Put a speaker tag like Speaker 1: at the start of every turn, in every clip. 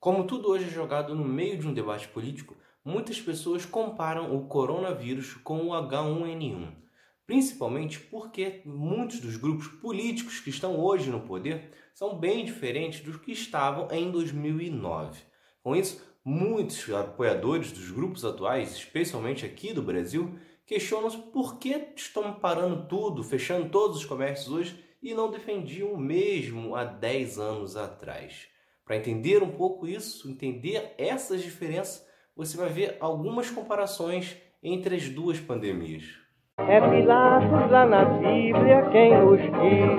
Speaker 1: Como tudo hoje é jogado no meio de um debate político, muitas pessoas comparam o coronavírus com o H1N1, principalmente porque muitos dos grupos políticos que estão hoje no poder são bem diferentes dos que estavam em 2009. Com isso, muitos apoiadores dos grupos atuais, especialmente aqui do Brasil, questionam-se por que estão parando tudo, fechando todos os comércios hoje e não defendiam o mesmo há 10 anos atrás. Para entender um pouco isso, entender essas diferenças, você vai ver algumas comparações entre as duas pandemias.
Speaker 2: É Pilatos lá na Bíblia quem nos diz,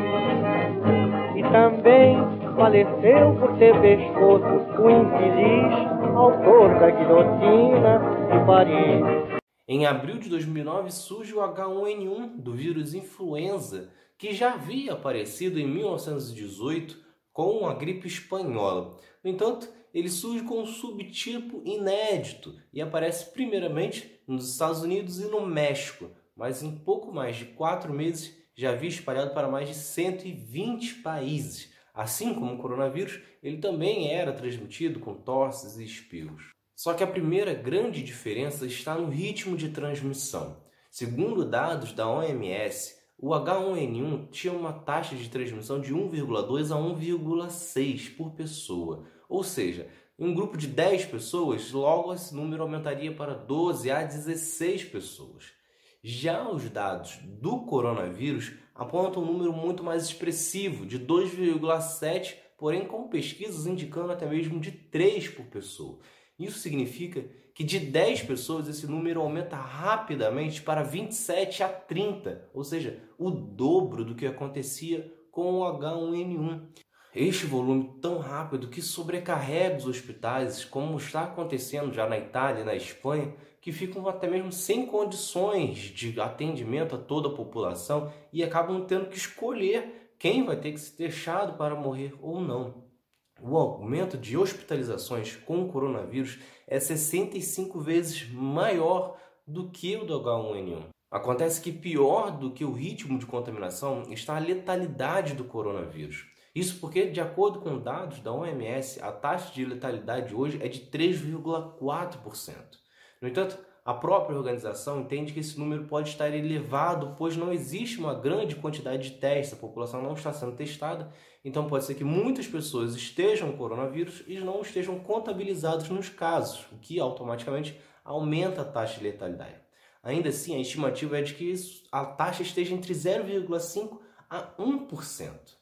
Speaker 2: e também faleceu por ter pescoço o infeliz autor da guilhotina de Paris.
Speaker 1: Em abril de 2009 surge o H1N1 do vírus influenza, que já havia aparecido em 1918 com a gripe espanhola. No entanto, ele surge com um subtipo inédito e aparece primeiramente nos Estados Unidos e no México, mas em pouco mais de quatro meses já havia espalhado para mais de 120 países. Assim como o coronavírus, ele também era transmitido com tosses e espirros. Só que a primeira grande diferença está no ritmo de transmissão. Segundo dados da OMS, o H1N1 tinha uma taxa de transmissão de 1,2 a 1,6 por pessoa. Ou seja, em um grupo de 10 pessoas, logo esse número aumentaria para 12 a 16 pessoas. Já os dados do coronavírus apontam um número muito mais expressivo, de 2,7, porém com pesquisas indicando até mesmo de 3 por pessoa. Isso significa que de 10 pessoas esse número aumenta rapidamente para 27 a 30, ou seja, o dobro do que acontecia com o H1N1. Este volume tão rápido que sobrecarrega os hospitais, como está acontecendo já na Itália e na Espanha, que ficam até mesmo sem condições de atendimento a toda a população e acabam tendo que escolher quem vai ter que ser deixado para morrer ou não o aumento de hospitalizações com o coronavírus é 65 vezes maior do que o do H1N1. Acontece que pior do que o ritmo de contaminação está a letalidade do coronavírus. Isso porque, de acordo com dados da OMS, a taxa de letalidade hoje é de 3,4%. No entanto, a própria organização entende que esse número pode estar elevado, pois não existe uma grande quantidade de testes, a população não está sendo testada, então pode ser que muitas pessoas estejam com coronavírus e não estejam contabilizados nos casos, o que automaticamente aumenta a taxa de letalidade. Ainda assim, a estimativa é de que a taxa esteja entre 0,5% a 1%.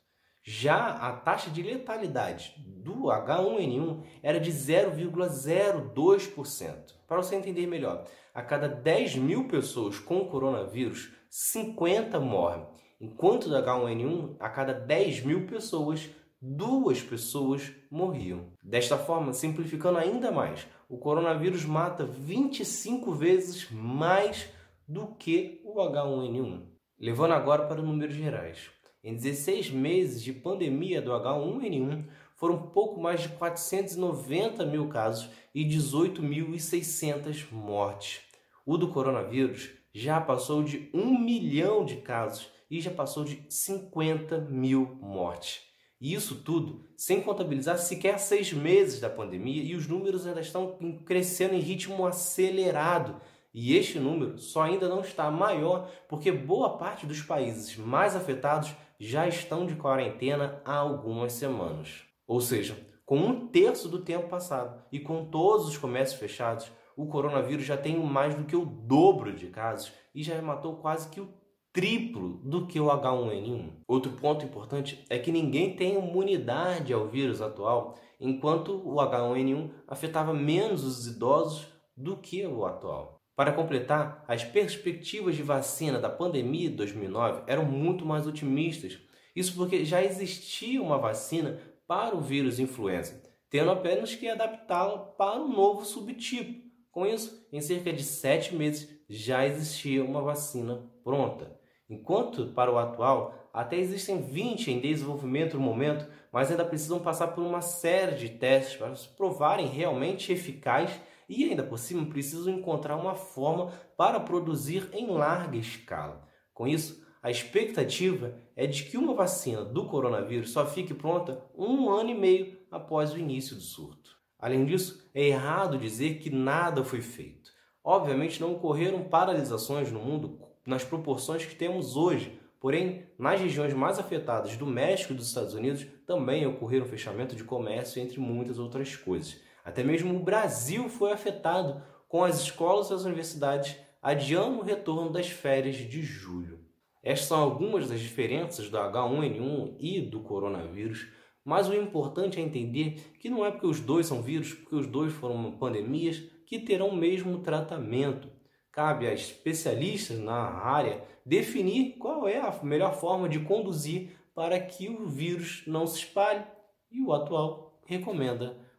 Speaker 1: Já a taxa de letalidade do H1N1 era de 0,02%. Para você entender melhor, a cada 10 mil pessoas com coronavírus, 50 morrem. Enquanto do H1N1, a cada 10 mil pessoas, duas pessoas morriam. Desta forma, simplificando ainda mais, o coronavírus mata 25 vezes mais do que o H1N1. Levando agora para números gerais. Em 16 meses de pandemia do H1N1, foram pouco mais de 490 mil casos e 18.600 mortes. O do coronavírus já passou de 1 milhão de casos e já passou de 50 mil mortes. E isso tudo sem contabilizar sequer seis meses da pandemia e os números ainda estão crescendo em ritmo acelerado. E este número só ainda não está maior porque boa parte dos países mais afetados já estão de quarentena há algumas semanas. Ou seja, com um terço do tempo passado e com todos os comércios fechados, o coronavírus já tem mais do que o dobro de casos e já matou quase que o triplo do que o H1N1. Outro ponto importante é que ninguém tem imunidade ao vírus atual, enquanto o H1N1 afetava menos os idosos do que o atual. Para completar, as perspectivas de vacina da pandemia de 2009 eram muito mais otimistas. Isso porque já existia uma vacina para o vírus influenza, tendo apenas que adaptá-la para um novo subtipo. Com isso, em cerca de sete meses já existia uma vacina pronta. Enquanto para o atual, até existem 20 em desenvolvimento no momento, mas ainda precisam passar por uma série de testes para se provarem realmente eficazes e ainda por cima precisam encontrar uma forma para produzir em larga escala. Com isso, a expectativa é de que uma vacina do coronavírus só fique pronta um ano e meio após o início do surto. Além disso, é errado dizer que nada foi feito. Obviamente não ocorreram paralisações no mundo nas proporções que temos hoje, porém, nas regiões mais afetadas do México e dos Estados Unidos também ocorreram fechamento de comércio, entre muitas outras coisas. Até mesmo o Brasil foi afetado, com as escolas e as universidades adiando o retorno das férias de julho. Estas são algumas das diferenças do H1N1 e do coronavírus, mas o importante é entender que não é porque os dois são vírus, porque os dois foram pandemias, que terão o mesmo tratamento. Cabe a especialistas na área definir qual é a melhor forma de conduzir para que o vírus não se espalhe e o atual recomenda